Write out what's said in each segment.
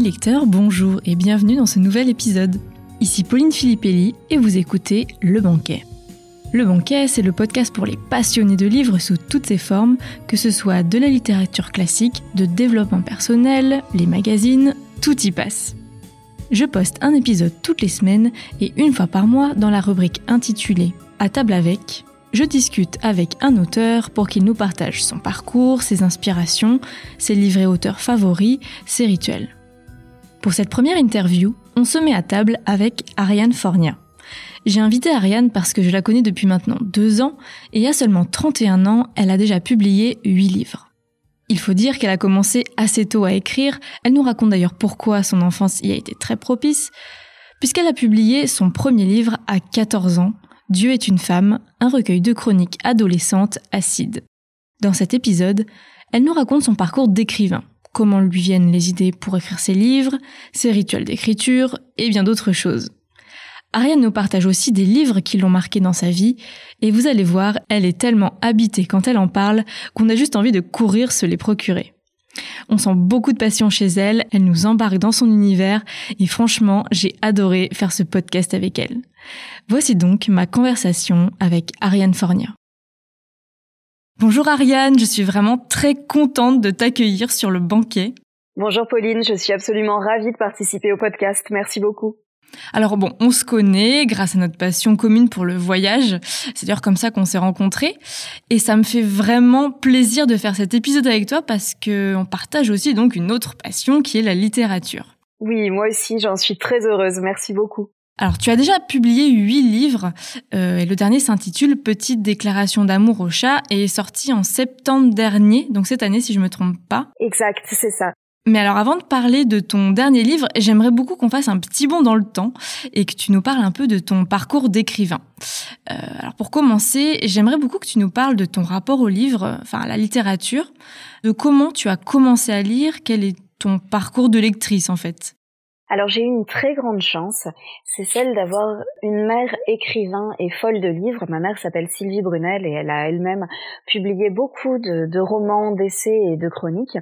Lecteurs, bonjour et bienvenue dans ce nouvel épisode. Ici Pauline Filippelli et vous écoutez Le Banquet. Le Banquet, c'est le podcast pour les passionnés de livres sous toutes ses formes, que ce soit de la littérature classique, de développement personnel, les magazines, tout y passe. Je poste un épisode toutes les semaines et une fois par mois dans la rubrique intitulée À table avec, je discute avec un auteur pour qu'il nous partage son parcours, ses inspirations, ses livres et auteurs favoris, ses rituels. Pour cette première interview, on se met à table avec Ariane Fornia. J'ai invité Ariane parce que je la connais depuis maintenant deux ans et à seulement 31 ans, elle a déjà publié huit livres. Il faut dire qu'elle a commencé assez tôt à écrire, elle nous raconte d'ailleurs pourquoi son enfance y a été très propice, puisqu'elle a publié son premier livre à 14 ans, Dieu est une femme, un recueil de chroniques adolescentes acides. Dans cet épisode, elle nous raconte son parcours d'écrivain, comment lui viennent les idées pour écrire ses livres, ses rituels d'écriture et bien d'autres choses. Ariane nous partage aussi des livres qui l'ont marqué dans sa vie, et vous allez voir, elle est tellement habitée quand elle en parle qu'on a juste envie de courir se les procurer. On sent beaucoup de passion chez elle, elle nous embarque dans son univers et franchement, j'ai adoré faire ce podcast avec elle. Voici donc ma conversation avec Ariane Fornia. Bonjour Ariane, je suis vraiment très contente de t'accueillir sur le banquet. Bonjour Pauline, je suis absolument ravie de participer au podcast. Merci beaucoup. Alors bon, on se connaît grâce à notre passion commune pour le voyage. C'est d'ailleurs comme ça qu'on s'est rencontrés. Et ça me fait vraiment plaisir de faire cet épisode avec toi parce que on partage aussi donc une autre passion qui est la littérature. Oui, moi aussi, j'en suis très heureuse. Merci beaucoup. Alors, tu as déjà publié huit livres, euh, et le dernier s'intitule Petite déclaration d'amour au chat et est sorti en septembre dernier, donc cette année si je me trompe pas. Exact, c'est ça. Mais alors avant de parler de ton dernier livre, j'aimerais beaucoup qu'on fasse un petit bond dans le temps et que tu nous parles un peu de ton parcours d'écrivain. Euh, alors pour commencer, j'aimerais beaucoup que tu nous parles de ton rapport au livre, enfin à la littérature, de comment tu as commencé à lire, quel est ton parcours de lectrice en fait? Alors j'ai eu une très grande chance, c'est celle d'avoir une mère écrivain et folle de livres. Ma mère s'appelle Sylvie Brunel et elle a elle-même publié beaucoup de, romans, d'essais et de chroniques.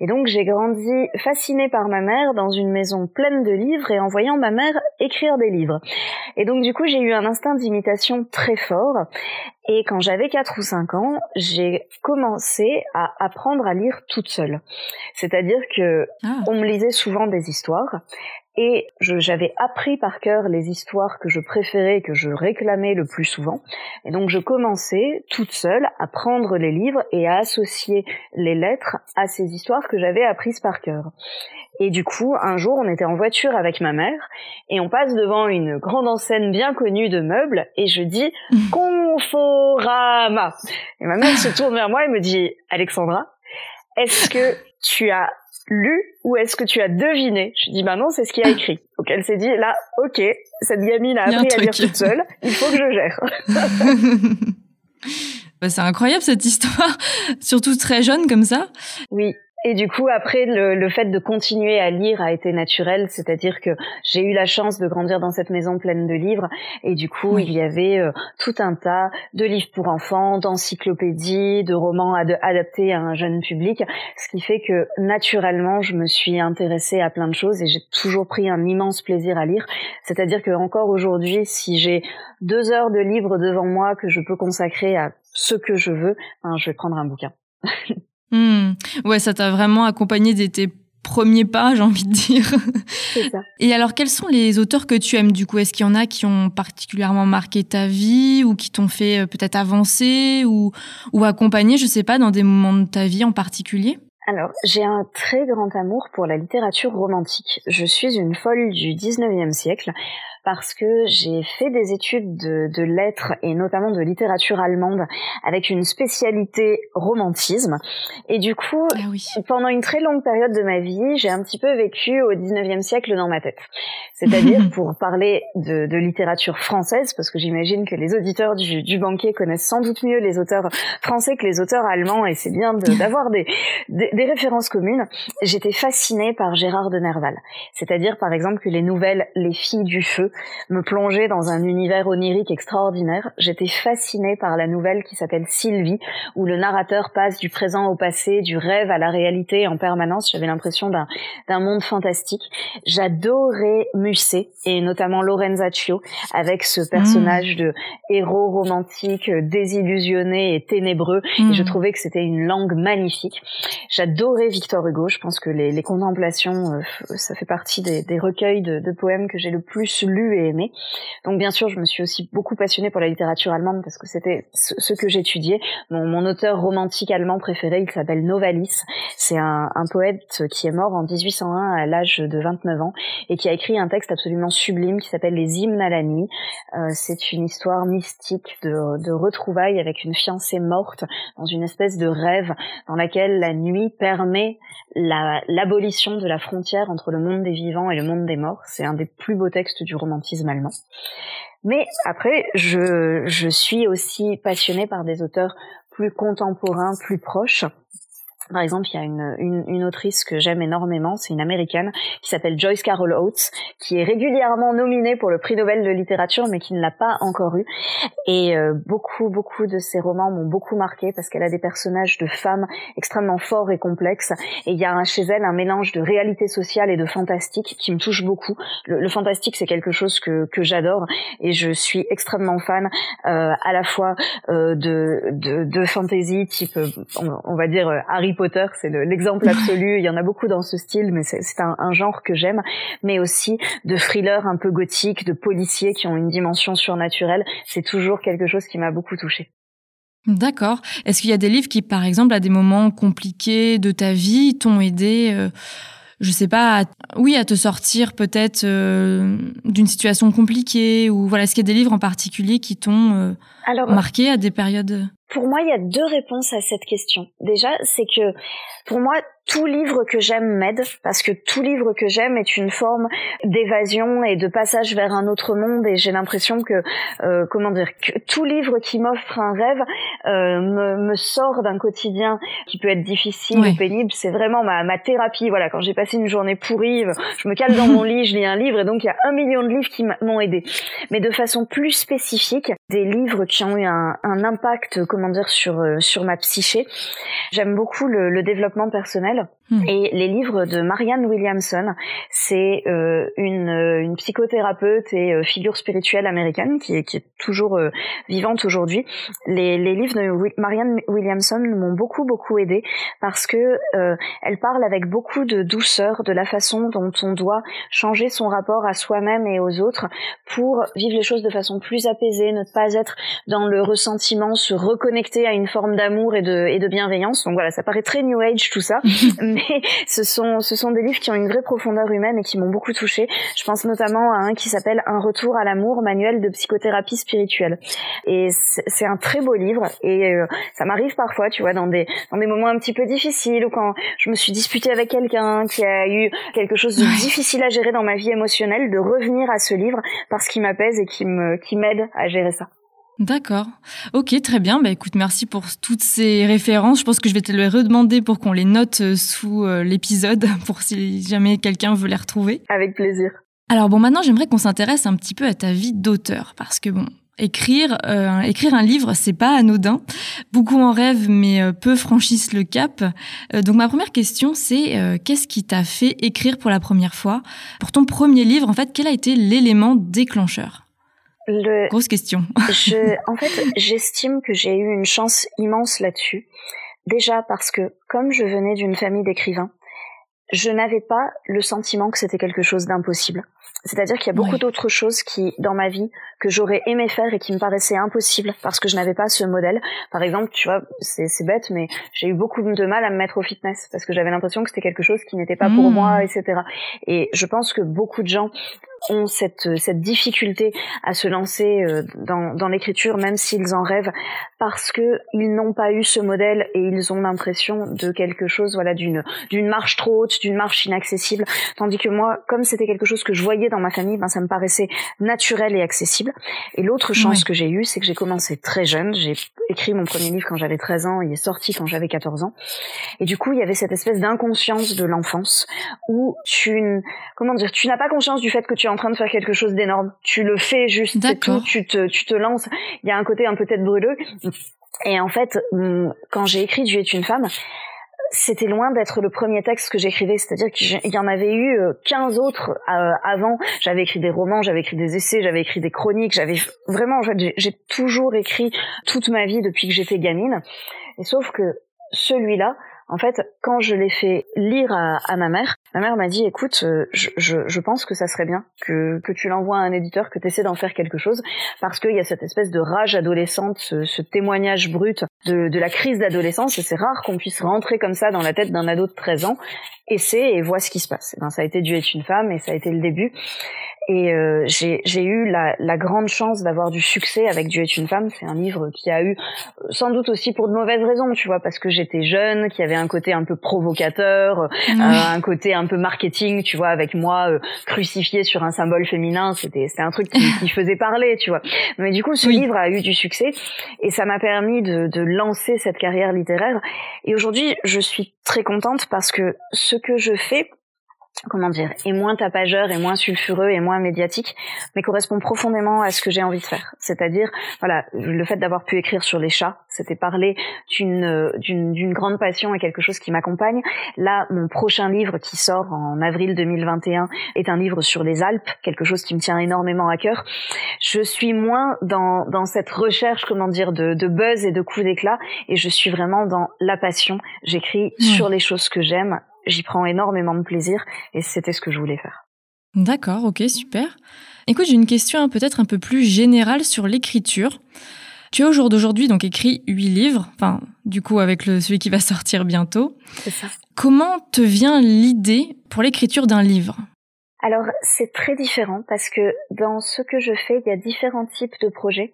Et donc j'ai grandi fascinée par ma mère dans une maison pleine de livres et en voyant ma mère écrire des livres. Et donc du coup j'ai eu un instinct d'imitation très fort et quand j'avais 4 ou 5 ans, j'ai commencé à apprendre à lire toute seule. C'est-à-dire que ah. on me lisait souvent des histoires et j'avais appris par cœur les histoires que je préférais et que je réclamais le plus souvent. Et donc je commençais toute seule à prendre les livres et à associer les lettres à ces histoires que j'avais apprises par cœur. Et du coup, un jour, on était en voiture avec ma mère et on passe devant une grande enseigne bien connue de meubles et je dis Conforama. Et ma mère se tourne vers moi et me dit Alexandra, est-ce que tu as lu ou est-ce que tu as deviné? Je dis bah non, c'est ce qui a écrit. Donc elle s'est dit là, ok, cette gamine a appris à lire toute seule, il faut que je gère. bah, c'est incroyable cette histoire, surtout très jeune comme ça. Oui, et du coup, après, le, le, fait de continuer à lire a été naturel, c'est-à-dire que j'ai eu la chance de grandir dans cette maison pleine de livres, et du coup, il y avait euh, tout un tas de livres pour enfants, d'encyclopédies, de romans adaptés à un jeune public, ce qui fait que naturellement, je me suis intéressée à plein de choses et j'ai toujours pris un immense plaisir à lire. C'est-à-dire que encore aujourd'hui, si j'ai deux heures de livres devant moi que je peux consacrer à ce que je veux, ben, je vais prendre un bouquin. Hmm. Ouais, ça t'a vraiment accompagné dès tes premiers pas, j'ai envie de dire. C'est ça. Et alors, quels sont les auteurs que tu aimes du coup? Est-ce qu'il y en a qui ont particulièrement marqué ta vie ou qui t'ont fait euh, peut-être avancer ou, ou accompagner, je sais pas, dans des moments de ta vie en particulier? Alors, j'ai un très grand amour pour la littérature romantique. Je suis une folle du 19e siècle parce que j'ai fait des études de, lettres et notamment de littérature allemande avec une spécialité romantisme. Et du coup, ah pendant une très longue période de ma vie, j'ai un petit peu vécu au 19e siècle dans ma tête. C'est-à-dire, pour parler de, littérature française, parce que j'imagine que les auditeurs du, banquier connaissent sans doute mieux les auteurs français que les auteurs allemands, et c'est bien d'avoir des, des, des références communes, j'étais fascinée par Gérard de Nerval. C'est-à-dire, par exemple, que les nouvelles Les filles du feu me plonger dans un univers onirique extraordinaire. J'étais fascinée par la nouvelle qui s'appelle Sylvie, où le narrateur passe du présent au passé, du rêve à la réalité en permanence. J'avais l'impression d'un, d'un monde fantastique. J'adorais Musset, et notamment Lorenzaccio, avec ce personnage mmh. de héros romantique, désillusionné et ténébreux. Et je mmh. trouvais que c'était une langue magnifique. J'adorais Victor Hugo. Je pense que les, les contemplations, euh, ça fait partie des, des recueils de, de, poèmes que j'ai le plus lu et aimé. Donc bien sûr, je me suis aussi beaucoup passionnée pour la littérature allemande parce que c'était ce, que j'étudiais. Mon, auteur romantique allemand préféré, il s'appelle Novalis. C'est un, poète qui est mort en 1801 à l'âge de 29 ans et qui a écrit un texte absolument sublime qui s'appelle Les hymnes à la nuit. Euh, c'est une histoire mystique de, retrouvailles avec une fiancée morte dans une espèce de rêve dans laquelle la nuit permet l'abolition de la frontière entre le monde des vivants et le monde des morts. C'est un des plus beaux textes du romantisme allemand. Mais après, je, je suis aussi passionnée par des auteurs plus contemporains, plus proches. Par exemple, il y a une, une, une autrice que j'aime énormément, c'est une américaine qui s'appelle Joyce Carol Oates, qui est régulièrement nominée pour le prix Nobel de littérature, mais qui ne l'a pas encore eu. Et euh, beaucoup, beaucoup de ses romans m'ont beaucoup marqué parce qu'elle a des personnages de femmes extrêmement forts et complexes. Et il y a chez elle un mélange de réalité sociale et de fantastique qui me touche beaucoup. Le, fantastique, c'est quelque chose que, que j'adore et je suis extrêmement fan euh, à la fois euh, de, de, de fantasy type, on, on va dire Harry Potter, c'est l'exemple absolu. Il y en a beaucoup dans ce style, mais c'est un, genre que j'aime. Mais aussi de thrillers un peu gothiques, de policiers qui ont une dimension surnaturelle. C'est toujours quelque chose qui m'a beaucoup touchée. D'accord. Est-ce qu'il y a des livres qui, par exemple, à des moments compliqués de ta vie, t'ont aidé euh, je sais pas, oui, à te sortir peut-être euh, d'une situation compliquée ou voilà, est-ce qu'il y a des livres en particulier qui t'ont euh, marqué à des périodes? Pour moi, il y a deux réponses à cette question. Déjà, c'est que pour moi, tout livre que j'aime m'aide parce que tout livre que j'aime est une forme d'évasion et de passage vers un autre monde et j'ai l'impression que euh, comment dire que tout livre qui m'offre un rêve euh, me, me, sort d'un quotidien qui peut être difficile ou pénible. C'est vraiment ma, ma thérapie. Voilà quand j'ai passé une journée pourrie je me cale dans mon lit je lis un livre et donc il y a un million de livres qui m'ont aidé. Mais de façon plus spécifique des livres qui ont eu un, un impact comment dire sur euh, sur ma psyché. J'aime beaucoup le, le développement personnel develop Et les livres de Marianne Williamson, c'est euh, une, euh, une, psychothérapeute et euh, figure spirituelle américaine qui est, qui est toujours vivante aujourd'hui. Les, les, livres de Marianne Williamson m'ont beaucoup beaucoup aidé parce que elle parle avec beaucoup de douceur de la façon dont on doit changer son rapport à soi-même et aux autres pour vivre les choses de façon plus apaisée, ne pas être dans le ressentiment, se reconnecter à une forme d'amour et de, et de bienveillance. Donc voilà, ça paraît très New Age tout ça. mais ce sont ce sont des livres qui ont une vraie profondeur humaine et qui m'ont beaucoup touchée. Je pense notamment à un qui s'appelle Un retour à l'amour, manuel de psychothérapie spirituelle. Et c'est un très beau livre et euh, ça m'arrive parfois, tu vois, dans des dans des moments un petit peu difficiles ou quand je me suis disputée avec quelqu'un qui a eu quelque chose de difficile à gérer dans ma vie émotionnelle, de revenir à ce livre parce qu'il m'apaise et qui me qui m'aide à gérer ça. D'accord. Ok, très bien. Bah, écoute, merci pour toutes ces références. Je pense que je vais te les redemander pour qu'on les note euh, sous euh, l'épisode, pour si jamais quelqu'un veut les retrouver. Avec plaisir. Alors bon, maintenant, j'aimerais qu'on s'intéresse un petit peu à ta vie d'auteur, parce que bon, écrire, euh, écrire un livre, c'est pas anodin. Beaucoup en rêvent, mais peu franchissent le cap. donc ma première question, c'est qu'est-ce qui t'a fait écrire pour la première fois? Pour ton premier livre, en fait, quel a été l'élément déclencheur? Le, Grosse question. je, en fait, j'estime que j'ai eu une chance immense là-dessus. Déjà parce que, comme je venais d'une famille d'écrivains, je n'avais pas le sentiment que c'était quelque chose d'impossible. C'est-à-dire qu'il y a beaucoup d'autres choses qui, dans ma vie, que j'aurais aimé faire et qui me paraissaient impossibles parce que je n'avais pas ce modèle. Par exemple, tu vois, c'est bête, mais j'ai eu beaucoup de mal à me mettre au fitness parce que j'avais l'impression que c'était quelque chose qui n'était pas pour mmh. moi, etc. Et je pense que beaucoup de gens ont cette, cette difficulté à se lancer euh, dans, dans l'écriture, même s'ils en rêvent, parce que ils n'ont pas eu ce modèle et ils ont l'impression de quelque chose, voilà, d'une d'une marche trop haute, d'une marche inaccessible, tandis que moi, comme c'était quelque chose que je voyais dans ma famille, ben ça me paraissait naturel et accessible. Et l'autre chance que j'ai eue, c'est que j'ai commencé très jeune. J'ai écrit mon premier livre quand j'avais 13 ans, il est sorti quand j'avais 14 ans. Et du coup, il y avait cette espèce d'inconscience de l'enfance où tu, comment dire, tu n'as pas conscience du fait que tu es en train de faire quelque chose d'énorme. Tu le fais juste, c'est tout. Tu te, tu te lances. Il y a un côté un peu tête brûleux. Et en fait, quand j'ai écrit Dieu est une femme, c'était loin d'être le premier texte que j'écrivais, c'est-à-dire qu'il y en avait eu 15 euh, autres euh, avant. J'avais écrit des romans, j'avais écrit des essais, j'avais écrit des chroniques, j'avais vraiment, j'ai toujours écrit toute ma vie depuis que j'étais gamine. Et sauf que celui-là, en fait, quand je l'ai fait lire à, ma mère, ma mère m'a dit, écoute, euh, je, pense que ça serait bien que, tu l'envoies à un éditeur, que tu essaies d'en faire quelque chose, parce qu'il y a cette espèce de rage adolescente, ce, témoignage brut de, la crise d'adolescence, et c'est rare qu'on puisse rentrer comme ça dans la tête d'un ado de 13 ans, essaie et vois ce qui se passe. Et ben, ça a été Dieu est une femme, et ça a été le début. Et euh, j'ai eu la, la, grande chance d'avoir du succès avec Dieu est une femme. C'est un livre qui a eu, euh, sans doute aussi pour de mauvaises raisons, tu vois, parce que j'étais jeune, qui avait un côté un peu provocateur, euh, un côté un peu marketing, tu vois, avec moi crucifié sur un symbole féminin. C'était c'était un truc qui, qui, faisait parler, tu vois. Mais du coup, ce livre a eu du succès et ça m'a permis de, de lancer cette carrière littéraire. Et aujourd'hui, je suis très contente parce que ce que je fais comment dire, est moins tapageur, et moins sulfureux, et moins médiatique, mais correspond profondément à ce que j'ai envie de faire. C'est-à-dire, voilà, le fait d'avoir pu écrire sur les chats, c'était parler d'une d'une grande passion et quelque chose qui m'accompagne. Là, mon prochain livre qui sort en avril 2021 est un livre sur les Alpes, quelque chose qui me tient énormément à cœur. Je suis moins dans dans cette recherche, comment dire, de, de buzz et de coups d'éclat, et je suis vraiment dans la passion. J'écris sur les choses que j'aime j'y prends énormément de plaisir et c'était ce que je voulais faire. D'accord, ok, super. Écoute, j'ai une question peut-être un peu plus générale sur l'écriture. Tu as au jour d'aujourd'hui donc écrit huit livres, enfin du coup avec le, celui qui va sortir bientôt. C'est ça. Comment te vient l'idée pour l'écriture d'un livre? Alors c'est très différent parce que dans ce que je fais, il y a différents types de projets.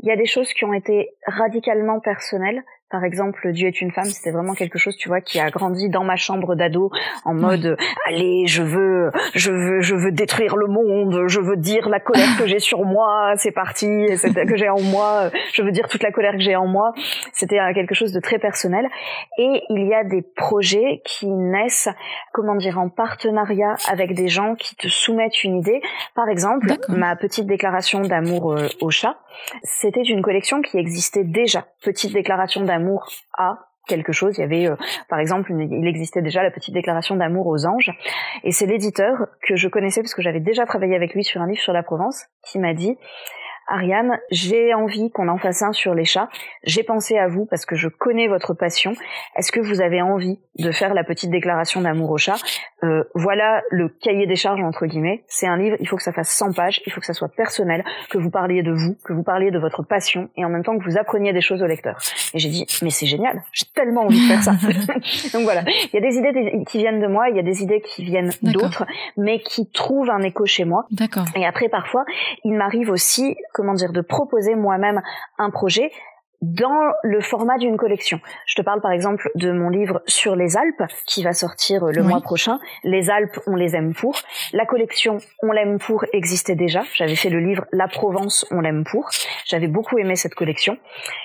Il y a des choses qui ont été radicalement personnelles, par exemple, Dieu est une femme, c'était vraiment quelque chose, tu vois, qui a grandi dans ma chambre d'ado en mode allez, je veux, je veux, je veux détruire le monde, je veux dire la colère que j'ai sur moi, c'est parti, que j'ai en moi, je veux dire toute la colère que j'ai en moi. C'était quelque chose de très personnel. Et il y a des projets qui naissent, comment dire, en partenariat avec des gens qui te soumettent une idée. Par exemple, ma petite déclaration d'amour euh, au chat, c'était une collection qui existait déjà. Petite déclaration d'amour à quelque chose. Il y avait, euh, par exemple, il existait déjà la petite déclaration d'amour aux anges. Et c'est l'éditeur que je connaissais parce que j'avais déjà travaillé avec lui sur un livre sur la Provence qui m'a dit, Ariane, j'ai envie qu'on en fasse un sur les chats. J'ai pensé à vous parce que je connais votre passion. Est-ce que vous avez envie de faire la petite déclaration d'amour au chat euh, Voilà le cahier des charges entre guillemets. C'est un livre, il faut que ça fasse 100 pages, il faut que ça soit personnel, que vous parliez de vous, que vous parliez de votre passion et en même temps que vous appreniez des choses au lecteur. Et j'ai dit, mais c'est génial, j'ai tellement envie de faire ça. Donc voilà, il y a des idées qui viennent de moi, il y a des idées qui viennent d'autres, mais qui trouvent un écho chez moi. D'accord. Et après, parfois, il m'arrive aussi comment dire, de proposer moi-même un projet dans le format d'une collection. Je te parle par exemple de mon livre sur les Alpes qui va sortir le mois prochain. Les Alpes, on les aime pour. La collection On l'aime pour existait déjà. J'avais fait le livre La Provence, on l'aime pour. J'avais beaucoup aimé cette collection.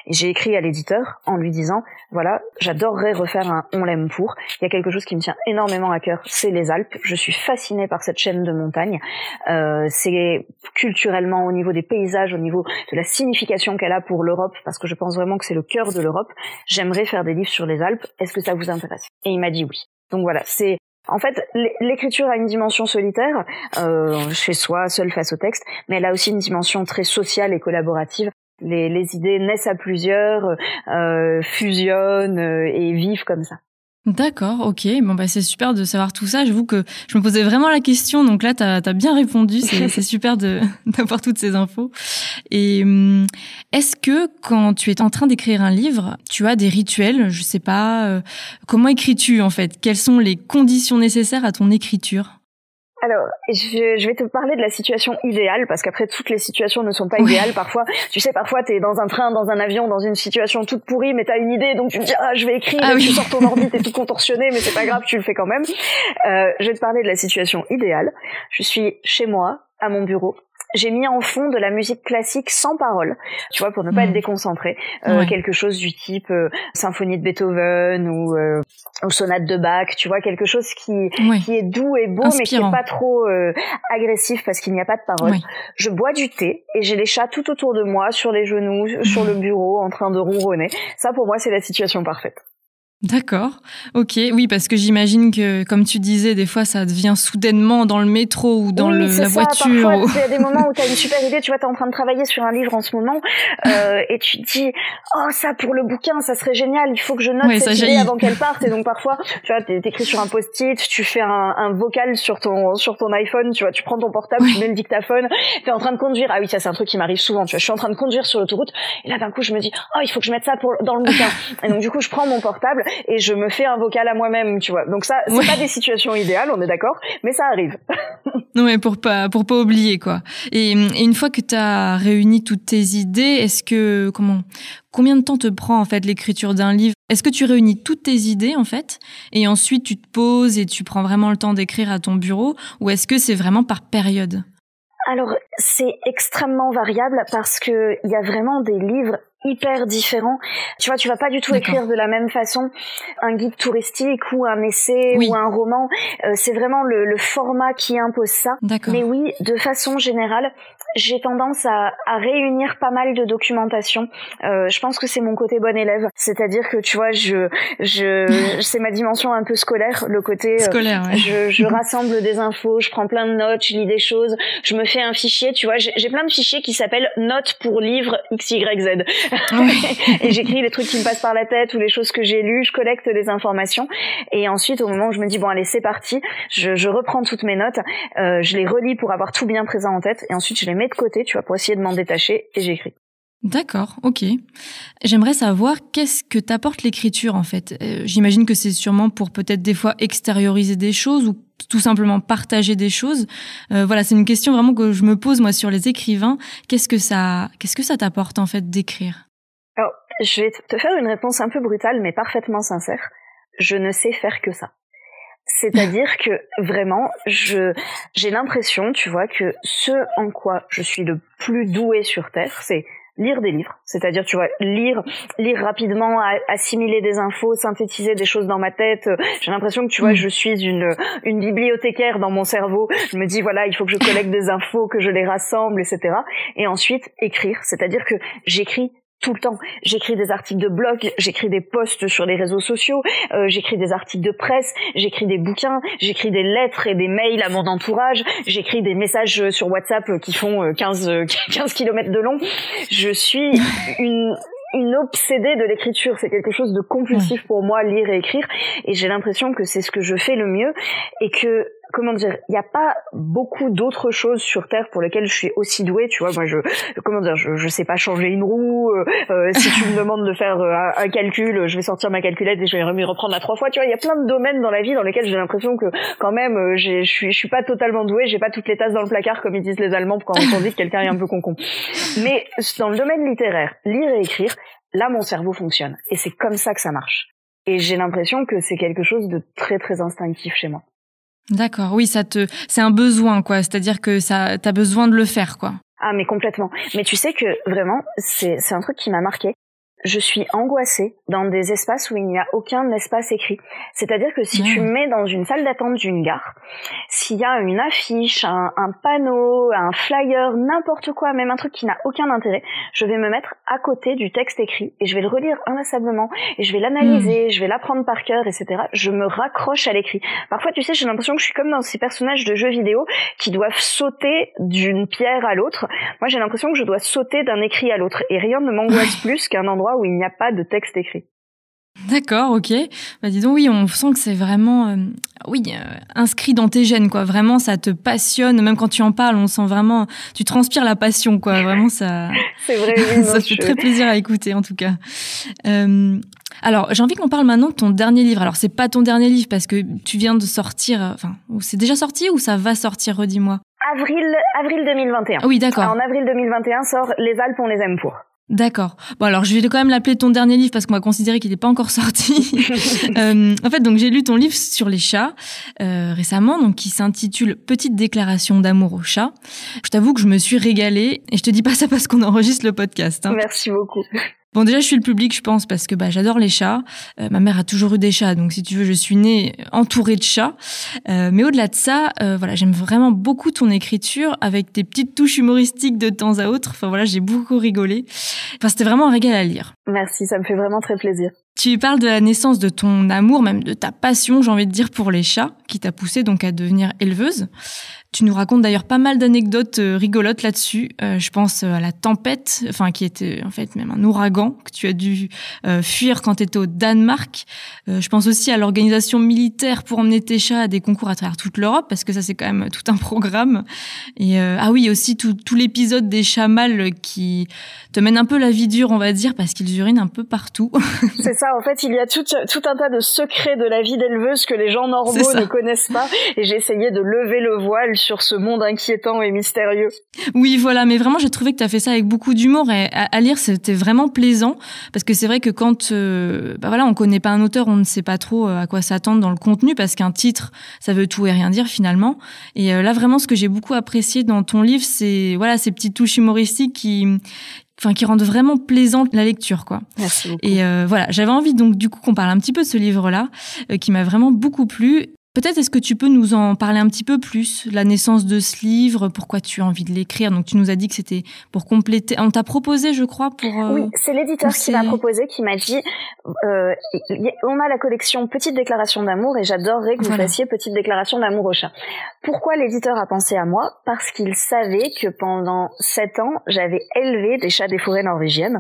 Et j'ai écrit à l'éditeur en lui disant, voilà, j'adorerais refaire un On l'aime pour. Il y a quelque chose qui me tient énormément à cœur, c'est les Alpes. Je suis fascinée par cette chaîne de montagnes. Euh, c'est culturellement au niveau des paysages, au niveau de la signification qu'elle a pour l'Europe, parce que je pense vraiment que c'est le cœur de l'Europe. J'aimerais faire des livres sur les Alpes. Est-ce que ça vous intéresse? Et il m'a dit oui. Donc voilà, c'est en fait, l'écriture a une dimension solitaire, euh, chez soi, seule face au texte, mais elle a aussi une dimension très sociale et collaborative. Les, les idées naissent à plusieurs, euh, fusionnent euh, et vivent comme ça. D'accord, ok. Bon, bah, c'est super de savoir tout ça. J'avoue que je me posais vraiment la question, donc là, tu as, bien répondu. C'est super d'avoir toutes ces infos. Et hum, est-ce que quand tu es en train d'écrire un livre, tu as des rituels? Je sais pas. Euh, comment écris-tu, en fait? Quelles sont les conditions nécessaires à ton écriture? Alors, je, je, vais te parler de la situation idéale parce qu'après toutes les situations ne sont pas idéales. Parfois, tu sais, parfois t'es dans un train, dans un avion, dans une situation toute pourrie, mais t'as une idée, donc tu te dis ah je vais écrire, ah, tu sors ton ordi, t'es tout contorsionné, mais c'est pas grave, tu le fais quand même. Euh, je vais te parler de la situation idéale. Je suis chez moi, à mon bureau, j'ai mis en fond de la musique classique sans parole, tu vois, pour ne pas être hmm. déconcentré. Euh, quelque chose du type euh, symphonie de Beethoven ou, euh, ou sonate de Bach, tu vois, quelque chose qui qui est doux et beau, mais qui est pas trop euh, agressif parce qu'il n'y a pas de parole. Je bois du thé et j'ai les chats tout autour de moi, sur les genoux, sur le bureau, en train de ronronner. Ça, pour moi, c'est la situation parfaite. D'accord. Ok. Oui, parce que j'imagine que, comme tu disais, des fois, ça devient soudainement dans le métro ou dans le, la ça. voiture. Parfois, il y a des moments où tu as une super idée. Tu vois, t'es en train de travailler sur un livre en ce moment euh, et tu te dis, oh, ça pour le bouquin, ça serait génial. Il faut que je note cette idée avant qu'elle parte. Et donc parfois, tu vois, t'écris sur un post-it, tu fais un, un, vocal sur ton sur ton iPhone. Tu vois, tu prends ton portable, tu mets le dictaphone. T'es en train de conduire. Ah oui, ça c'est un truc qui m'arrive souvent. Tu vois, je suis en train de conduire sur l'autoroute et là d'un coup, je me dis, oh, il faut que je mette ça pour dans le bouquin. et donc du coup, je prends mon portable et je me fais un vocal à moi-même, tu vois. Donc ça, c'est pas des situations idéales, on est d'accord, mais ça arrive. non, mais pour pas pour pas oublier quoi. Et, une fois que tu as réuni toutes tes idées, est-ce que comment combien de temps te prend en fait l'écriture d'un livre? Est-ce que tu réunis toutes tes idées en fait et ensuite tu te poses et tu prends vraiment le temps d'écrire à ton bureau ou est-ce que c'est vraiment par période? Alors c'est extrêmement variable parce que il y a vraiment des livres hyper différents. Tu vois, tu vas pas du tout écrire de la même façon un guide touristique ou un essai ou un roman. Euh, c'est vraiment le, le, format qui impose ça. Mais oui, de façon générale, j'ai tendance à, à, réunir pas mal de documentation. Euh, je pense que c'est mon côté bon élève, c'est-à-dire que tu vois, je, je, c'est ma dimension un peu scolaire, le côté euh, scolaire. Ouais. Je, je rassemble des infos, je prends plein de notes, je lis des choses, je me fais un fichier. Tu vois, j'ai plein de fichiers qui s'appellent notes pour livre x y z, et j'écris les trucs qui me passent par la tête ou les choses que j'ai lues, je collecte les informations, et ensuite au moment où je me dis bon allez c'est parti, je, je reprends toutes mes notes, euh, je les relis pour avoir tout bien présent en tête, et ensuite je les mets de côté, tu vois, pour essayer de m'en détacher et j'écris. D'accord, ok. J'aimerais savoir qu'est-ce que t'apporte l'écriture en fait. Euh, j'imagine que c'est sûrement pour peut-être des fois extérioriser des choses ou tout simplement partager des choses. Euh, voilà, c'est une question vraiment que je me pose moi sur les écrivains. Qu'est-ce que ça, qu'est-ce que ça t'apporte en fait d'écrire? Alors, je vais te faire une réponse un peu brutale mais parfaitement sincère. Je ne sais faire que ça. C'est-à-dire que vraiment, je j'ai l'impression, tu vois, que ce en quoi je suis le plus doué sur terre, c'est lire des livres, c'est-à-dire tu vois lire lire rapidement, assimiler des infos, synthétiser des choses dans ma tête. J'ai l'impression que tu vois, mm. je suis une une bibliothécaire dans mon cerveau. Je me dis voilà, il faut que je collecte des infos, que je les rassemble, etc. Et ensuite écrire, c'est-à-dire que j'écris tout le temps. J'écris des articles de blog, j'écris des posts sur les réseaux sociaux, euh, j'écris des articles de presse, j'écris des bouquins, j'écris des lettres et des mails à mon entourage, j'écris des messages sur WhatsApp qui font 15 15 km de long. Je suis une une obsédée de l'écriture, c'est quelque chose de compulsif pour moi lire et écrire et j'ai l'impression que c'est ce que je fais le mieux et que comment dire, il n'y a pas beaucoup d'autres choses sur Terre pour lesquelles je suis aussi douée, tu vois. Moi, je, comment dire, je, je sais pas changer une roue. Euh, euh si tu me demandes de faire euh, un, calcul, je vais sortir ma calculette et je vais m'y reprendre à trois fois. Tu vois, il y a plein de domaines dans la vie dans lesquels j'ai l'impression que quand même, je suis, je suis pas totalement douée. J'ai pas toutes les tasses dans le placard comme ils disent les Allemands quand on dit que quelqu'un est un peu concon. Mais dans le domaine littéraire, lire et écrire, là, mon cerveau fonctionne et c'est comme ça que ça marche. Et j'ai l'impression que c'est quelque chose de très très instinctif chez moi. D'accord, oui, ça te, c'est un besoin, quoi. C'est-à-dire que ça, t'as besoin de le faire, quoi. Ah, mais complètement. Mais tu sais que vraiment, c'est, c'est un truc qui m'a marqué je suis angoissée dans des espaces où il n'y a aucun espace écrit. C'est-à-dire que si tu me mets dans une salle d'attente d'une gare, s'il y a une affiche, un, panneau, un flyer, n'importe quoi, même un truc qui n'a aucun intérêt, je vais me mettre à côté du texte écrit et je vais le relire inlassablement et je vais l'analyser, hmm. je vais l'apprendre par cœur, etc. Je me raccroche à l'écrit. Parfois, tu sais, j'ai l'impression que je suis comme dans ces personnages de jeux vidéo qui doivent sauter d'une pierre à l'autre. Moi, j'ai l'impression que je dois sauter d'un écrit à l'autre et rien ne m'angoisse plus qu'un endroit où il n'y a pas de texte écrit. D'accord, ok. Bah dis donc, oui, on sent que c'est vraiment, euh, oui, euh, inscrit dans tes gènes, quoi. Vraiment, ça te passionne. Même quand tu en parles, on sent vraiment, tu transpires la passion, quoi. Vraiment, ça. c'est vrai. ça fait très plaisir à écouter, en tout cas. Euh, alors, j'ai envie qu'on parle maintenant de ton dernier livre. Alors, c'est pas ton dernier livre parce que tu viens de sortir, enfin, c'est déjà sorti ou ça va sortir, redis-moi? Avril, avril 2021. oui, d'accord. En avril 2021 sort Les Alpes, on les aime pour. D'accord. Bon alors je vais quand même l'appeler ton dernier livre parce qu'on va considérer qu'il n'est pas encore sorti. euh, en fait donc j'ai lu ton livre sur les chats euh, récemment donc qui s'intitule Petite déclaration d'amour aux chats. Je t'avoue que je me suis régalée et je te dis pas ça parce qu'on enregistre le podcast. Hein. Merci beaucoup. Bon, déjà, je suis le public, je pense, parce que bah, j'adore les chats. Euh, ma mère a toujours eu des chats, donc si tu veux, je suis née entourée de chats. Euh, mais au-delà de ça, euh, voilà, j'aime vraiment beaucoup ton écriture, avec des petites touches humoristiques de temps à autre. Enfin voilà, j'ai beaucoup rigolé. Enfin, c'était vraiment un régal à lire. Merci, ça me fait vraiment très plaisir. Tu parles de la naissance de ton amour, même de ta passion, j'ai envie de dire, pour les chats, qui t'a poussé donc à devenir éleveuse. Tu nous racontes d'ailleurs pas mal d'anecdotes euh, rigolotes là-dessus. Euh, je pense euh, à la tempête, enfin qui était en fait même un ouragan que tu as dû fuir quand tu étais au Danemark. je pense aussi à l'organisation militaire pour emmener tes chats à des concours à travers toute l'Europe, parce que ça c'est quand même tout un programme. Et ah oui, aussi tout, tout l'épisode des chats mâles qui te mène un peu la vie dure, on va dire, parce qu'ils urinent un peu partout. c'est ça, en fait, il y a tout, tout un tas de secrets de la vie d'éleveuse que les gens normaux ne connaissent pas. Et j'ai essayé de lever le voile sur ce monde inquiétant et mystérieux. Oui, voilà, mais vraiment, j'ai trouvé que tu as fait ça avec beaucoup d'humour et à, lire, c'était vraiment plaisant parce que c'est vrai que quand euh, bah voilà, on connaît pas un auteur, on ne sait pas trop euh, à quoi s'attendre dans le contenu parce qu'un titre, ça veut tout et rien dire finalement. Et euh, là, vraiment, ce que j'ai beaucoup apprécié dans ton livre, c'est voilà ces petites touches humoristiques qui enfin qui rendent vraiment plaisante la lecture quoi. Merci beaucoup. Et voilà, j'avais envie donc du coup qu'on parle un petit peu de ce livre là qui m'a vraiment beaucoup plu Peut-être est-ce que tu peux nous en parler un petit peu plus, la naissance de ce livre, pourquoi tu as envie de l'écrire? Donc tu nous as dit que c'était pour compléter. On t'a proposé, je crois, pour. Euh, oui, c'est l'éditeur qui m'a proposé, qui m'a dit euh, on a la collection Petite déclaration d'amour et j'adorerais que vous fassiez Petite déclaration d'amour au chat. Pourquoi l'éditeur a pensé à moi? Parce qu'il savait que pendant sept ans, j'avais élevé des chats des forêts norvégiennes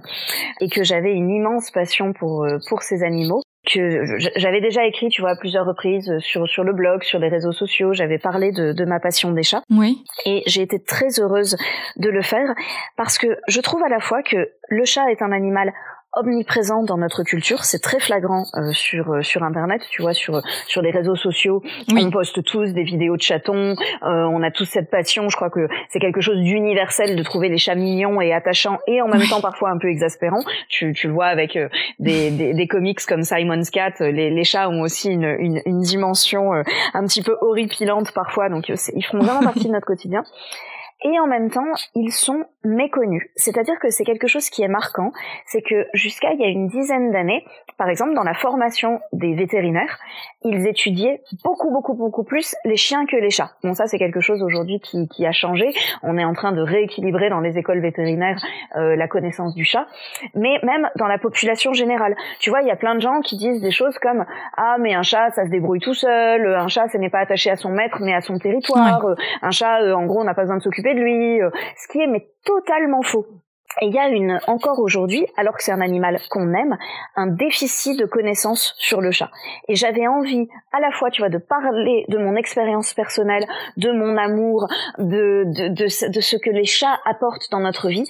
et que j'avais une immense passion pour euh, pour ces animaux que j'avais déjà écrit, tu vois, à plusieurs reprises sur sur le blog, sur les réseaux sociaux. J'avais parlé de, de ma passion des chats. Oui. Et j'ai été très heureuse de le faire parce que je trouve à la fois que le chat est un animal omniprésent dans notre culture. C'est très flagrant euh, sur euh, sur internet, tu vois, sur sur les réseaux sociaux. On poste tous des vidéos de chatons. Euh, on a tous cette passion. Je crois que c'est quelque chose d'universel de trouver les chats mignons et attachants et en même temps parfois un peu exaspérants. Tu tu le vois avec des, des, des comics comme Simon's Cat. Les, les chats ont aussi une une, une dimension un petit peu horripilante parfois. Donc ils font vraiment partie de notre quotidien et en même temps, ils sont méconnus. C'est-à-dire que c'est quelque chose qui est marquant, c'est que jusqu'à il y a une dizaine d'années, par exemple dans la formation des vétérinaires, ils étudiaient beaucoup beaucoup beaucoup plus les chiens que les chats. Bon ça c'est quelque chose aujourd'hui qui, qui, a changé. On est en train de rééquilibrer dans les écoles vétérinaires euh, la connaissance du chat, mais même dans la population générale. Tu vois, il y a plein de gens qui disent des choses comme ah mais un chat ça se débrouille tout seul, un chat ce n'est pas attaché à son maître mais à son territoire, un chat euh, en gros on n'a pas besoin de s'occuper de lui, euh, ce qui est mais totalement faux. Et il y a une, encore aujourd'hui, alors que c'est un animal qu'on aime, un déficit de connaissances sur le chat. Et j'avais envie, à la fois, tu vois, de parler de mon expérience personnelle, de mon amour, de, de, de, de ce que les chats apportent dans notre vie,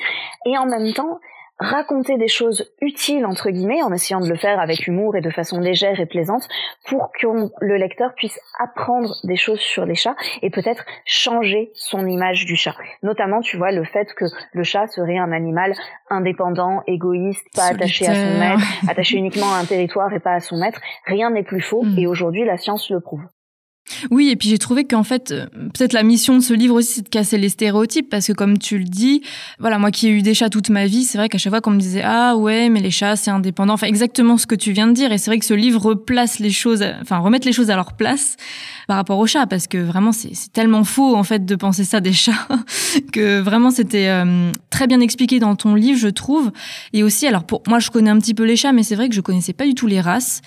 et en même temps, raconter des choses utiles entre guillemets en essayant de le faire avec humour et de façon légère et plaisante pour que le lecteur puisse apprendre des choses sur les chats et peut-être changer son image du chat. Notamment, tu vois, le fait que le chat serait un animal indépendant, égoïste, pas attaché à son maître, attaché uniquement à un territoire et pas à son maître. Rien n'est plus faux mm. et aujourd'hui la science le prouve. Oui, et puis j'ai trouvé qu'en fait, euh, peut-être la mission de ce livre aussi, c'est de casser les stéréotypes, parce que comme tu le dis, voilà, moi qui ai eu des chats toute ma vie, c'est vrai qu'à chaque fois qu'on me disait ah ouais, mais les chats c'est indépendant, enfin exactement ce que tu viens de dire, et c'est vrai que ce livre replace les choses, enfin remettre les choses à leur place par rapport aux chats, parce que vraiment c'est tellement faux en fait de penser ça des chats, que vraiment c'était euh, très bien expliqué dans ton livre, je trouve, et aussi alors pour moi je connais un petit peu les chats, mais c'est vrai que je connaissais pas du tout les races.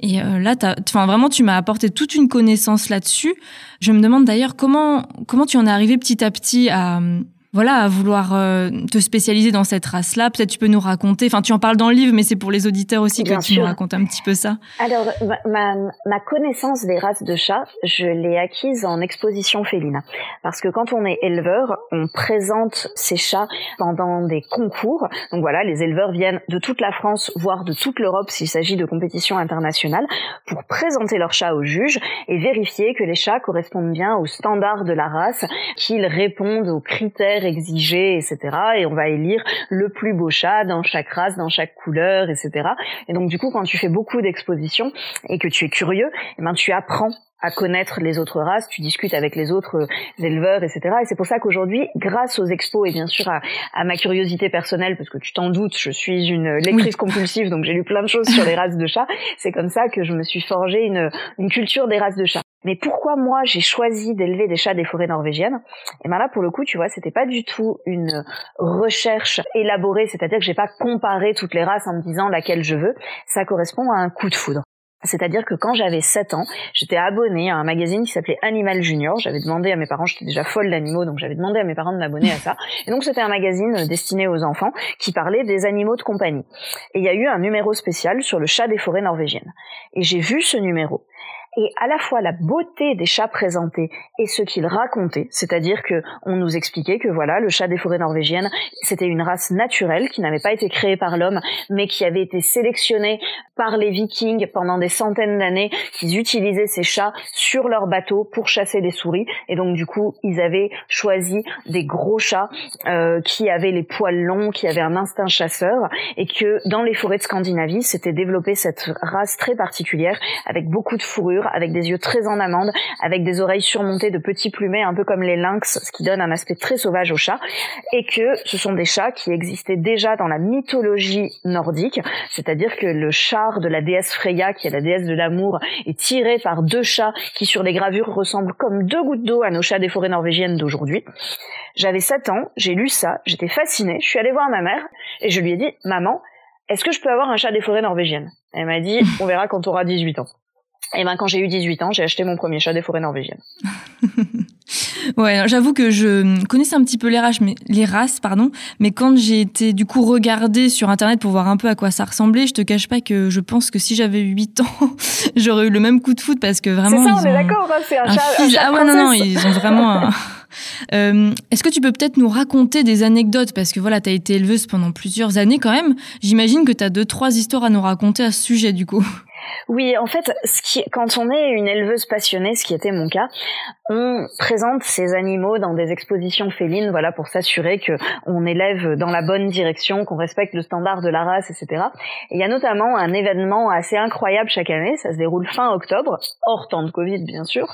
Et euh, là, enfin vraiment, tu m'as apporté toute une connaissance là-dessus. Je me demande d'ailleurs comment comment tu en es arrivé petit à petit à voilà, à vouloir euh, te spécialiser dans cette race-là Peut-être tu peux nous raconter, enfin tu en parles dans le livre, mais c'est pour les auditeurs aussi que tu nous racontes un petit peu ça. Alors, ma, ma, connaissance des races de chats, je l'ai acquise en exposition féline. Parce que quand on est éleveur, on présente ces chats pendant des concours. Donc voilà, les éleveurs viennent de toute la France, voire de toute l'Europe s'il s'agit de compétitions internationales, pour présenter leurs chats aux juges et vérifier que les chats correspondent bien aux standards de la race, qu'ils répondent aux critères exigés, etc. Et on va élire le plus beau chat dans chaque race, dans chaque couleur, etc. Et donc du coup, quand tu fais beaucoup d'expositions et que tu es curieux, eh ben tu apprends à connaître les autres races, tu discutes avec les autres éleveurs, etc. Et c'est pour ça qu'aujourd'hui, grâce aux expos et bien sûr à, ma curiosité personnelle, parce que tu t'en doutes, je suis une lectrice compulsive, donc j'ai lu plein de choses sur les races de chats, c'est comme ça que je me suis forgé une, une culture des races de chats. Mais pourquoi moi j'ai choisi d'élever des chats des forêts norvégiennes? Et ben là pour le coup, tu vois, c'était pas du tout une recherche élaborée, c'est-à-dire que j'ai pas comparé toutes les races en me disant laquelle je veux. Ça correspond à un coup de foudre. C'est-à-dire que quand j'avais 7 ans, j'étais abonnée à un magazine qui s'appelait Animal Junior. J'avais demandé à mes parents, j'étais déjà folle d'animaux, donc j'avais demandé à mes parents de m'abonner à ça. Et donc c'était un magazine destiné aux enfants qui parlait des animaux de compagnie. Et il y a eu un numéro spécial sur le chat des forêts norvégiennes. Et j'ai vu ce numéro et à la fois la beauté des chats présentés et ce qu'ils racontaient, c'est-à-dire que on nous expliquait que voilà, le chat des forêts norvégiennes, c'était une race naturelle qui n'avait pas été créée par l'homme, mais qui avait été sélectionnée par les Vikings pendant des centaines d'années, qu'ils utilisaient ces chats sur leurs bateaux pour chasser des souris, et donc du coup, ils avaient choisi des gros chats euh, qui avaient les poils longs, qui avaient un instinct chasseur, et que dans les forêts de Scandinavie, s'était développée cette race très particulière avec beaucoup de fourrure avec des yeux très en amande, avec des oreilles surmontées de petits plumets, un peu comme les lynx, ce qui donne un aspect très sauvage aux chats, et que ce sont des chats qui existaient déjà dans la mythologie nordique, c'est-à-dire que le char de la déesse Freya, qui est la déesse de l'amour, est tiré par deux chats qui sur les gravures ressemblent comme deux gouttes d'eau à nos chats des forêts norvégiennes d'aujourd'hui. J'avais 7 ans, j'ai lu ça, j'étais fascinée, je suis allée voir ma mère et je lui ai dit, maman, est-ce que je peux avoir un chat des forêts norvégiennes? Elle m'a dit, on verra quand tu auras 18 ans. Et ben quand j'ai eu 18 ans, j'ai acheté mon premier chat des forêts norvégiennes. ouais, j'avoue que je connaissais un petit peu les races, mais les races, pardon, mais quand j'ai été du coup regarder sur internet pour voir un peu à quoi ça ressemblait, je te cache pas que je pense que si j'avais eu 8 ans, j'aurais eu le même coup de foot parce que vraiment C'est ça, on est d'accord, hein, c'est un, chat, Ah ouais, non non, ils ont vraiment euh, Est-ce que tu peux peut-être nous raconter des anecdotes? Parce que voilà, tu as été éleveuse pendant plusieurs années quand même. J'imagine que tu as deux, trois histoires à nous raconter à ce sujet du coup. Oui, en fait, quand on est une éleveuse passionnée, ce qui était mon cas, on présente ces animaux dans des expositions félines, voilà, pour s'assurer que on élève dans la bonne direction, qu'on respecte le standard de la race, etc. Et il y a notamment un événement assez incroyable chaque année, ça se déroule fin octobre, hors temps de Covid bien sûr.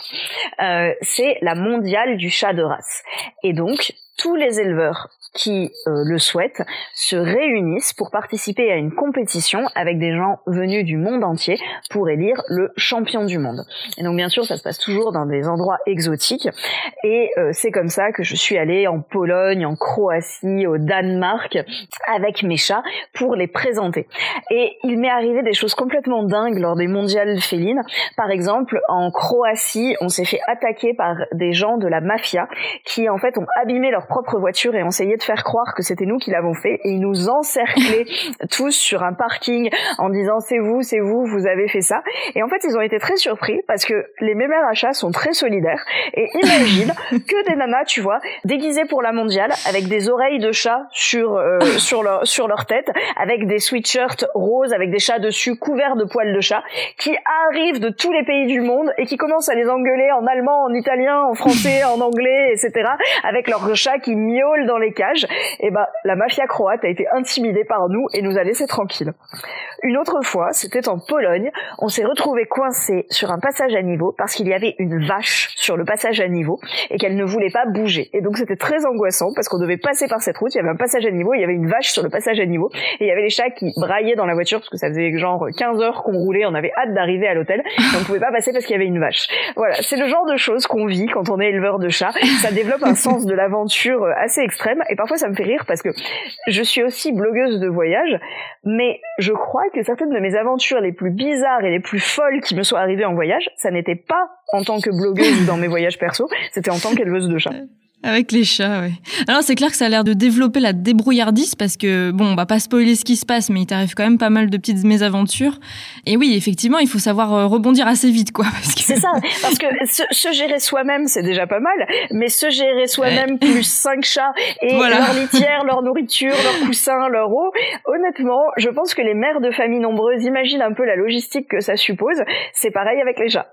Euh, c'est la mondiale du chat de race. Et donc tous les éleveurs qui euh, le souhaitent se réunissent pour participer à une compétition avec des gens venus du monde entier pour élire le champion du monde. Et donc bien sûr ça se passe toujours dans des endroits exotiques et euh, c'est comme ça que je suis allée en Pologne, en Croatie, au Danemark avec mes chats pour les présenter. Et il m'est arrivé des choses complètement dingues lors des mondiales félines. Par exemple en Croatie on s'est fait attaquer par des gens de la mafia qui en fait ont abîmé leur propre voiture et ont essayé de faire croire que c'était nous qui l'avons fait et ils nous encerclaient tous sur un parking en disant c'est vous, c'est vous, vous avez fait ça. Et en fait, ils ont été très surpris parce que les mémères achats sont très solidaires et imagine que des nanas, tu vois, déguisées pour la mondiale avec des oreilles de chat sur euh, sur leur sur leur tête, avec des sweatshirts roses avec des chats dessus couverts de poils de chat qui arrivent de tous les pays du monde et qui commencent à les engueuler en allemand, en italien, en français, en anglais, etc. avec leurs chats qui miaulent dans les cages et ben la mafia croate a été intimidée par nous et nous a laissé tranquilles. Une autre fois, c'était en Pologne, on s'est retrouvé coincé sur un passage à niveau parce qu'il y avait une vache sur le passage à niveau et qu'elle ne voulait pas bouger. Et donc c'était très angoissant parce qu'on devait passer par cette route, il y avait un passage à niveau, il y avait une vache sur le passage à niveau et il y avait les chats qui braillaient dans la voiture parce que ça faisait genre 15 heures qu'on roulait, on avait hâte d'arriver à l'hôtel et on pouvait pas passer parce qu'il y avait une vache. Voilà, c'est le genre de choses qu'on vit quand on est éleveur de chats. Ça développe un sens de l'aventure assez extrême et parfois ça me fait rire parce que je suis aussi blogueuse de voyage, mais je crois que certaines de mes aventures les plus bizarres et les plus folles qui me sont arrivées en voyage, ça n'était pas en tant que blogueuse dans mes voyages perso, c'était en tant qu'éleveuse de chats. Avec les chats, ouais. Alors c'est clair que ça a l'air de développer la débrouillardise parce que bon, on va pas spoiler ce qui se passe, mais il t'arrive quand même pas mal de petites mésaventures. Et oui, effectivement, il faut savoir euh, rebondir assez vite, quoi. Que... C'est ça, parce que se, gérer soi-même, c'est déjà pas mal, mais se gérer soi-même plus cinq chats et leur litière, leur nourriture, leurs coussins, leur eau. Honnêtement, je pense que les mères de familles nombreuses imaginent un peu la logistique que ça suppose. C'est pareil avec les chats.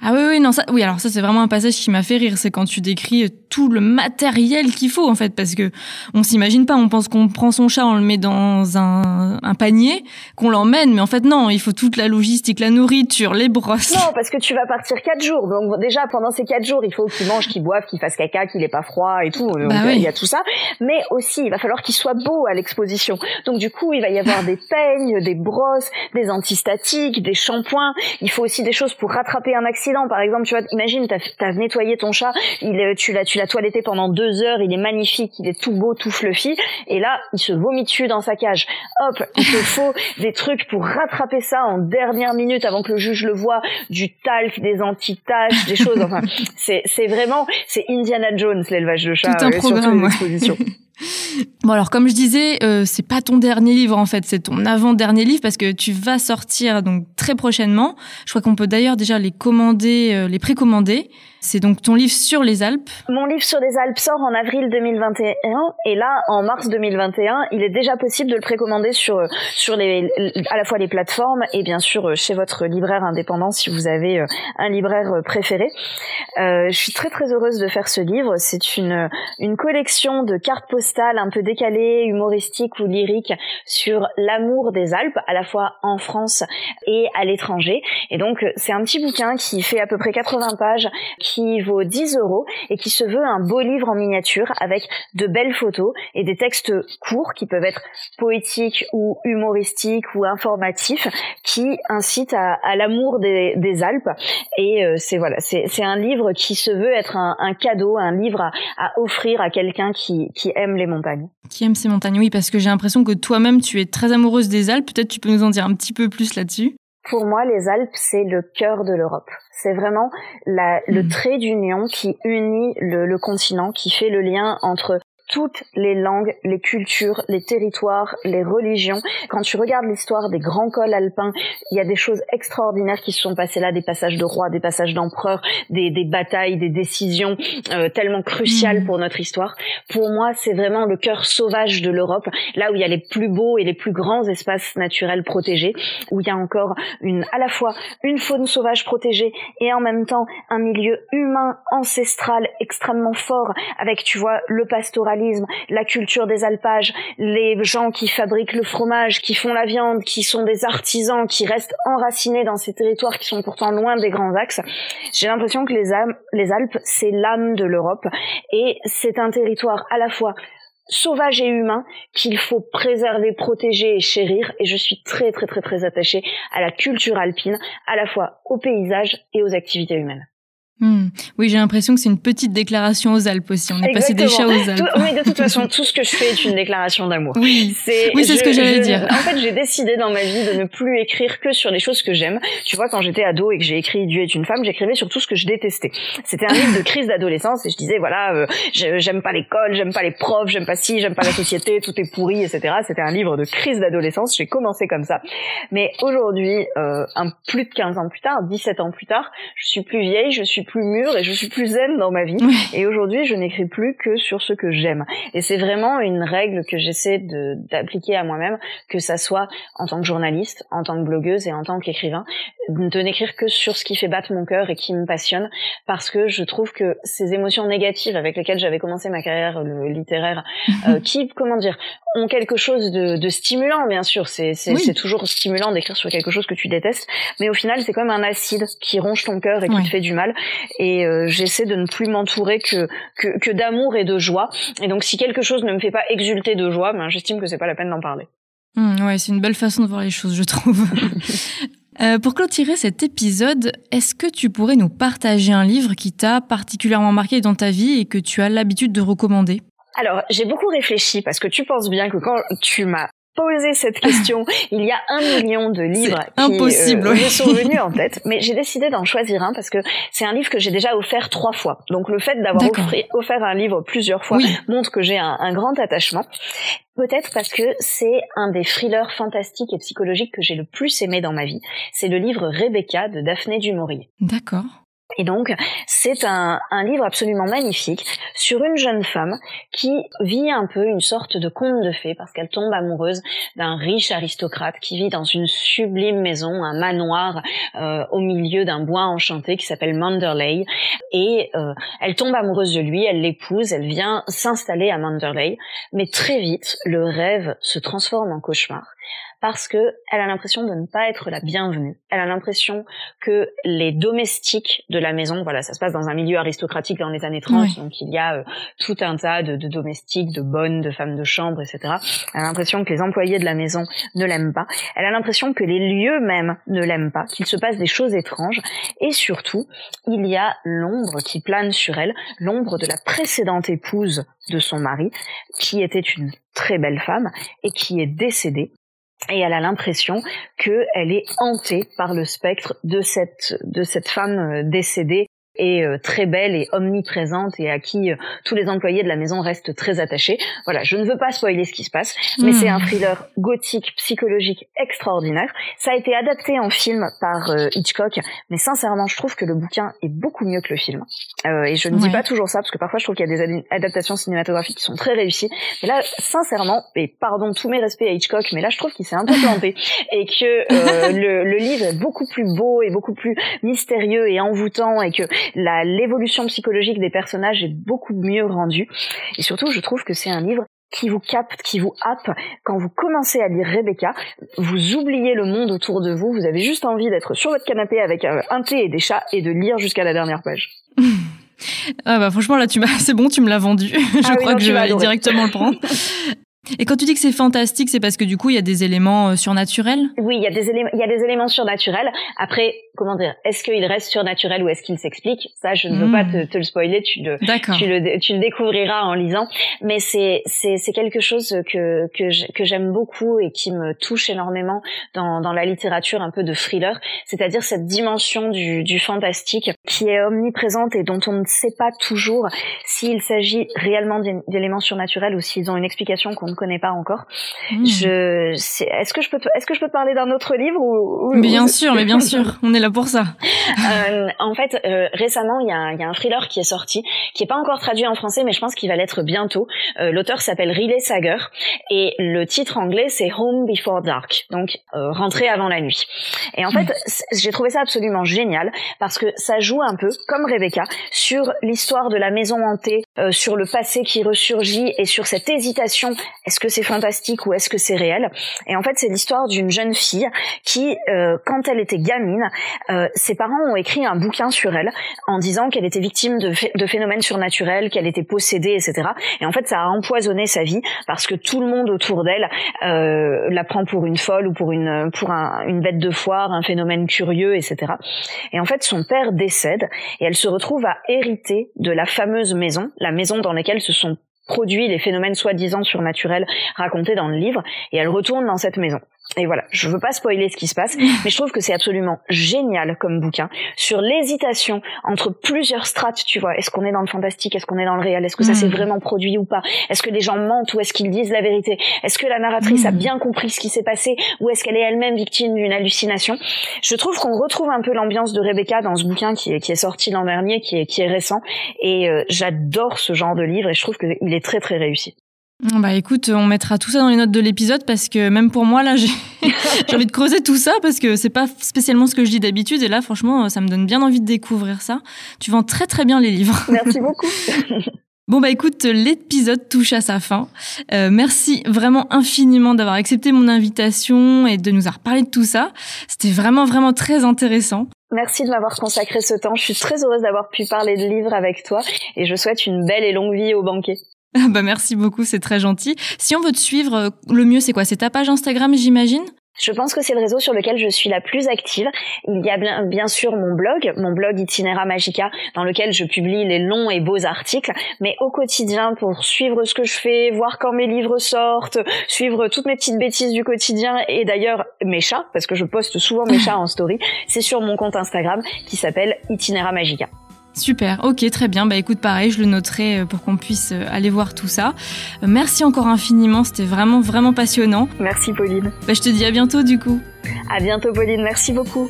Ah oui, oui, non, ça, oui, alors ça, c'est vraiment un passage qui m'a fait rire. C'est quand tu décris euh, tout le matériel qu'il faut, en fait, parce que on s'imagine pas, on pense qu'on prend son chat, on le met dans un, un panier, qu'on l'emmène, mais en fait, non, il faut toute la logistique, la nourriture, les brosses. Non, parce que tu vas partir quatre jours. Donc, déjà, pendant ces quatre jours, il faut qu'il mange, qu'il boive, qu'il fasse caca, qu'il ait pas froid et tout. Donc, bah il y a tout ça. Mais aussi, il va falloir qu'il soit beau à l'exposition. Donc, du coup, il va y avoir des peignes, des brosses, des antistatiques, des shampoings. Il faut aussi des choses pour rattraper un accident par exemple, tu vois, imagine, t'as as nettoyé ton chat, il, tu l'as, tu l'as toiletté pendant deux heures, il est magnifique, il est tout beau, tout fluffy, et là, il se vomit dessus dans sa cage. Hop, il te faut des trucs pour rattraper ça en dernière minute avant que le juge le voit, du talc, des anti-taches, des choses. Enfin, c'est, c'est vraiment, c'est Indiana Jones l'élevage de chats Tout un programme, sur Bon alors comme je disais, euh, c'est pas ton dernier livre en fait, c'est ton avant-dernier livre parce que tu vas sortir donc très prochainement. Je crois qu'on peut d'ailleurs déjà les commander, euh, les précommander. C'est donc ton livre sur les Alpes. Mon livre sur les Alpes sort en avril 2021 et là en mars 2021, il est déjà possible de le précommander sur sur les à la fois les plateformes et bien sûr chez votre libraire indépendant si vous avez euh, un libraire préféré. Euh, je suis très très heureuse de faire ce livre. C'est une une collection de cartes postales un peu décalées, humoristiques ou lyriques sur l'amour des Alpes, à la fois en France et à l'étranger. Et donc c'est un petit bouquin qui fait à peu près 80 pages vaut 10 euros et qui se veut un beau livre en miniature avec de belles photos et des textes courts qui peuvent être poétiques ou humoristiques ou informatifs qui incitent à, l'amour des, Alpes. Et euh, c'est voilà, c'est un livre qui se veut être un, cadeau, un livre à, offrir à quelqu'un qui, qui aime les montagnes. Qui aime ces montagnes, oui, parce que j'ai l'impression que toi-même tu es très amoureuse des Alpes. Peut-être tu peux nous en dire un petit peu plus là-dessus. Pour moi, les Alpes, c'est le cœur de l'Europe. C'est vraiment la, le mm. trait d'union qui unit le, le continent, qui fait le lien entre toutes les langues, les cultures, les territoires, les religions. Quand tu regardes l'histoire des grands cols alpins, il y a des choses extraordinaires qui se sont passées là, des passages de rois, des passages d'empereurs, des, des, batailles, des décisions euh, tellement cruciales mm. pour notre histoire. Pour moi, c'est vraiment le cœur sauvage de l'Europe, là où il y a les plus beaux et les plus grands espaces naturels protégés, où il y a encore une, à la fois une faune sauvage protégée et en même temps un milieu humain ancestral extrêmement fort, avec, tu vois, le pastoral la culture des alpages, les gens qui fabriquent le fromage, qui font la viande, qui sont des artisans, qui restent enracinés dans ces territoires qui sont pourtant loin des grands axes. J'ai l'impression que les, les Alpes, c'est l'âme de l'Europe et c'est un territoire à la fois sauvage et humain qu'il faut préserver, protéger et chérir. Et je suis très très très très attachée à la culture alpine, à la fois au paysage et aux activités humaines. Hmm. Oui, j'ai l'impression que c'est une petite déclaration aux Alpes aussi. On est passé des chats aux Alpes. oui, de toute façon, tout ce que je fais est une déclaration d'amour. Oui, c'est oui, ce que j'allais dire. En fait, j'ai décidé dans ma vie de ne plus écrire que sur les choses que j'aime. Tu vois, quand j'étais ado et que j'ai écrit Dieu est une femme, j'écrivais sur tout ce que je détestais. C'était un livre de crise d'adolescence et je disais voilà, euh, j'aime pas l'école, j'aime pas les profs, j'aime pas ci, j'aime pas la société, tout est pourri, etc. C'était un livre de crise d'adolescence. J'ai commencé comme ça. Mais aujourd'hui, euh, un plus de 15 ans plus tard, 17 ans plus tard, je suis plus vieille, je suis plus mûre et je suis plus zen dans ma vie. Et aujourd'hui, je n'écris plus que sur ce que j'aime. Et c'est vraiment une règle que j'essaie d'appliquer à moi-même, que ça soit en tant que journaliste, en tant que blogueuse et en tant qu'écrivain, de n'écrire que sur ce qui fait battre mon cœur et qui me passionne, parce que je trouve que ces émotions négatives avec lesquelles j'avais commencé ma carrière littéraire, euh, qui, comment dire, ont quelque chose de, de stimulant, bien sûr. C'est c'est toujours stimulant d'écrire sur quelque chose que tu détestes, mais au final, c'est comme un acide qui ronge ton cœur et qui te fait du mal. Et euh, j'essaie de ne plus m'entourer que que, que d'amour et de joie. Et donc, si quelque chose ne me fait pas exulter de joie, ben j'estime que c'est pas la peine d'en parler. Mmh, ouais, c'est une belle façon de voir les choses, je trouve. euh, pour clôturer cet épisode, est-ce que tu pourrais nous partager un livre qui t'a particulièrement marqué dans ta vie et que tu as l'habitude de recommander? Alors, j'ai beaucoup réfléchi parce que tu penses bien que quand tu m'as posé cette question, il y a un million de livres qui impossible, euh, me sont venus en tête, mais j'ai décidé d'en choisir un parce que c'est un livre que j'ai déjà offert trois fois. Donc le fait d'avoir offert un livre plusieurs fois montre que j'ai un, un grand attachement. Peut-être parce que c'est un des thrillers fantastiques et psychologiques que j'ai le plus aimé dans ma vie. C'est le livre Rebecca de Daphné du Maurier. D'accord. Et donc, c'est un, livre absolument magnifique sur une jeune femme qui vit un peu une sorte de conte de fées parce qu'elle tombe amoureuse d'un riche aristocrate qui vit dans une sublime maison, un manoir euh, au milieu d'un bois enchanté qui s'appelle Manderley. Et euh, elle tombe amoureuse de lui, elle l'épouse, elle vient s'installer à Manderley. Mais très vite, le rêve se transforme en cauchemar parce que elle a l'impression de ne pas être la bienvenue. Elle a l'impression que les domestiques de la maison, voilà, ça se passe dans un milieu aristocratique dans les années 30, donc il y a euh, tout un tas de, de, domestiques, de bonnes, de femmes de chambre, etc. Elle a l'impression que les employés de la maison ne l'aiment pas. Elle a l'impression que les lieux même ne l'aiment pas, qu'il se passe des choses étranges. Et surtout, il y a l'ombre qui plane sur elle, l'ombre de la précédente épouse de son mari, qui était une très belle femme et qui est décédée et elle a l'impression qu'elle est hantée par le spectre de cette de cette femme euh, décédée est euh, très belle et omniprésente et à qui euh, tous les employés de la maison restent très attachés. Voilà, je ne veux pas spoiler ce qui se passe, mais c'est un hmm. thriller gothique, psychologique extraordinaire. Ça a été adapté en film par euh, Hitchcock, mais sincèrement, je trouve que le bouquin est beaucoup mieux que le film. Euh, et je ne dis pas toujours ça parce que parfois je trouve qu'il y a des adaptations cinématographiques qui sont très réussies. Mais là, sincèrement, et pardon tous mes respects à Hitchcock, mais là je trouve qu'il s'est un peu planté et que le, le livre est beaucoup plus beau et beaucoup plus mystérieux et envoûtant et que l'évolution psychologique des personnages est beaucoup mieux rendue. Et surtout, je trouve que c'est un livre qui vous capte, qui vous happe. Quand vous commencez à lire Rebecca, vous oubliez le monde autour de vous. Vous avez juste envie d'être sur votre canapé avec un thé et des chats et de lire jusqu'à la dernière page. Ah bah franchement là tu m'as c'est bon tu me l'as vendu je ah crois que je vais aller directement le prendre Et quand tu dis que c'est fantastique, c'est parce que du coup, il y a des éléments euh, surnaturels? Oui, il y a des éléments, il y a des éléments surnaturels. Après, comment dire, est-ce qu'il reste surnaturel ou est-ce qu'il s'explique? Ça, je ne veux pas hmm. te, le spoiler, tu le, tu le, tu le découvriras en lisant. Mais c'est, c'est, c'est quelque chose que, que, que j'aime beaucoup et qui me touche énormément dans, dans la littérature un peu de thriller, c'est-à-dire cette dimension du, du fantastique qui est omniprésente et dont on ne sait pas toujours s'il s'agit réellement d'éléments surnaturels ou s'ils ont une explication qu'on ne connais pas encore. Hmm. Je, est-ce que je peux, est-ce que je peux te parler d'un autre livre ou, Bien sûr, mais bien sûr, on est là pour ça. euh, en fait, euh, récemment, il y, a un, y a un thriller qui est sorti, qui est pas encore traduit en français, mais je pense qu'il va l'être bientôt. Euh, L'auteur s'appelle Riley Sager et le titre anglais c'est Home Before Dark, donc euh, rentrer avant la nuit. Et en fait, j'ai trouvé ça absolument génial parce que ça joue un peu comme Rebecca sur l'histoire de la maison hantée, euh, sur le passé qui ressurgit et sur cette hésitation est-ce que c'est fantastique ou est-ce que c'est réel? Et en fait, c'est l'histoire d'une jeune fille qui, euh, quand elle était gamine, euh, ses parents ont écrit un bouquin sur elle en disant qu'elle était victime de, phénomènes surnaturels, qu'elle était possédée, etc. Et en fait, ça a empoisonné sa vie parce que tout le monde autour d'elle euh, la prend pour une folle ou pour une pour un, une bête de foire, un phénomène curieux, etc. Et en fait, son père décède et elle se retrouve à hériter de la fameuse maison, maison dans laquelle se sont produit les phénomènes soi-disant surnaturels racontés dans le livre, et elle retourne dans cette maison. Et voilà, je veux pas spoiler ce qui se passe, mais je trouve que c'est absolument génial comme bouquin sur l'hésitation entre plusieurs strates, tu vois. Est-ce qu'on est dans le fantastique Est-ce qu'on est dans le réel Est-ce que ça s'est hmm. vraiment produit ou pas Est-ce que les gens mentent ou est-ce qu'ils disent la vérité Est-ce que la narratrice a hmm. bien compris ce qui s'est passé ou est-ce qu'elle est elle-même victime d'une hallucination Je trouve qu'on retrouve un peu l'ambiance de Rebecca dans ce bouquin qui est, qui est sorti l'an dernier, qui est, qui est récent, et euh, j'adore ce genre de livre et je trouve qu'il est très très réussi. Bah écoute, on mettra tout ça dans les notes de l'épisode parce que même pour moi là, j'ai envie de creuser tout ça parce que c'est pas spécialement ce que je dis d'habitude et là franchement, ça me donne bien envie de découvrir ça. Tu vends très très bien les livres. Merci beaucoup. Bon bah écoute, l'épisode touche à sa fin. Euh, merci vraiment infiniment d'avoir accepté mon invitation et de nous avoir parlé de tout ça. C'était vraiment vraiment très intéressant. Merci de m'avoir consacré ce temps. Je suis très heureuse d'avoir pu parler de livres avec toi et je souhaite une belle et longue vie au banquet. Bah merci beaucoup, c'est très gentil. Si on veut te suivre, euh, le mieux c'est quoi? C'est ta page Instagram, j'imagine? Je pense que c'est le réseau sur lequel je suis la plus active. Il y a bien, bien sûr mon blog, mon blog Itinera Magica, dans lequel je publie les longs et beaux articles. Mais au quotidien, pour suivre ce que je fais, voir quand mes livres sortent, suivre toutes mes petites bêtises du quotidien et d'ailleurs mes chats, parce que je poste souvent mes chats en story, c'est sur mon compte Instagram qui s'appelle Itinera Magica. Super, ok, très bien. Bah écoute, pareil, je le noterai euh, pour qu'on puisse euh, aller voir tout ça. Euh, merci encore infiniment, c'était vraiment, vraiment passionnant. Merci Pauline. Bah je te dis à bientôt du coup. À bientôt Pauline, merci beaucoup.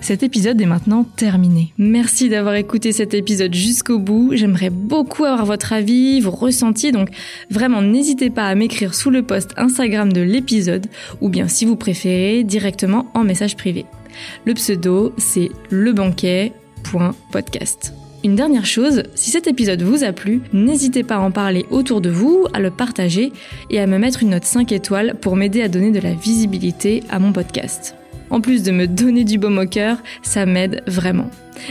Cet épisode est maintenant terminé. Merci d'avoir écouté cet épisode jusqu'au bout. J'aimerais beaucoup avoir votre avis, vos ressentis, donc vraiment n'hésitez pas à m'écrire sous le post Instagram de l'épisode ou bien si vous préférez directement en message privé. Le pseudo, c'est lebanquet.podcast. Une dernière chose, si cet épisode vous a plu, n'hésitez pas à en parler autour de vous, à le partager et à me mettre une note 5 étoiles pour m'aider à donner de la visibilité à mon podcast. En plus de me donner du baume au cœur, ça m'aide vraiment.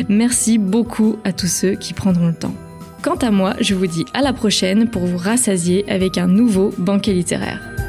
Merci beaucoup à tous ceux qui prendront le temps. Quant à moi, je vous dis à la prochaine pour vous rassasier avec un nouveau banquet littéraire.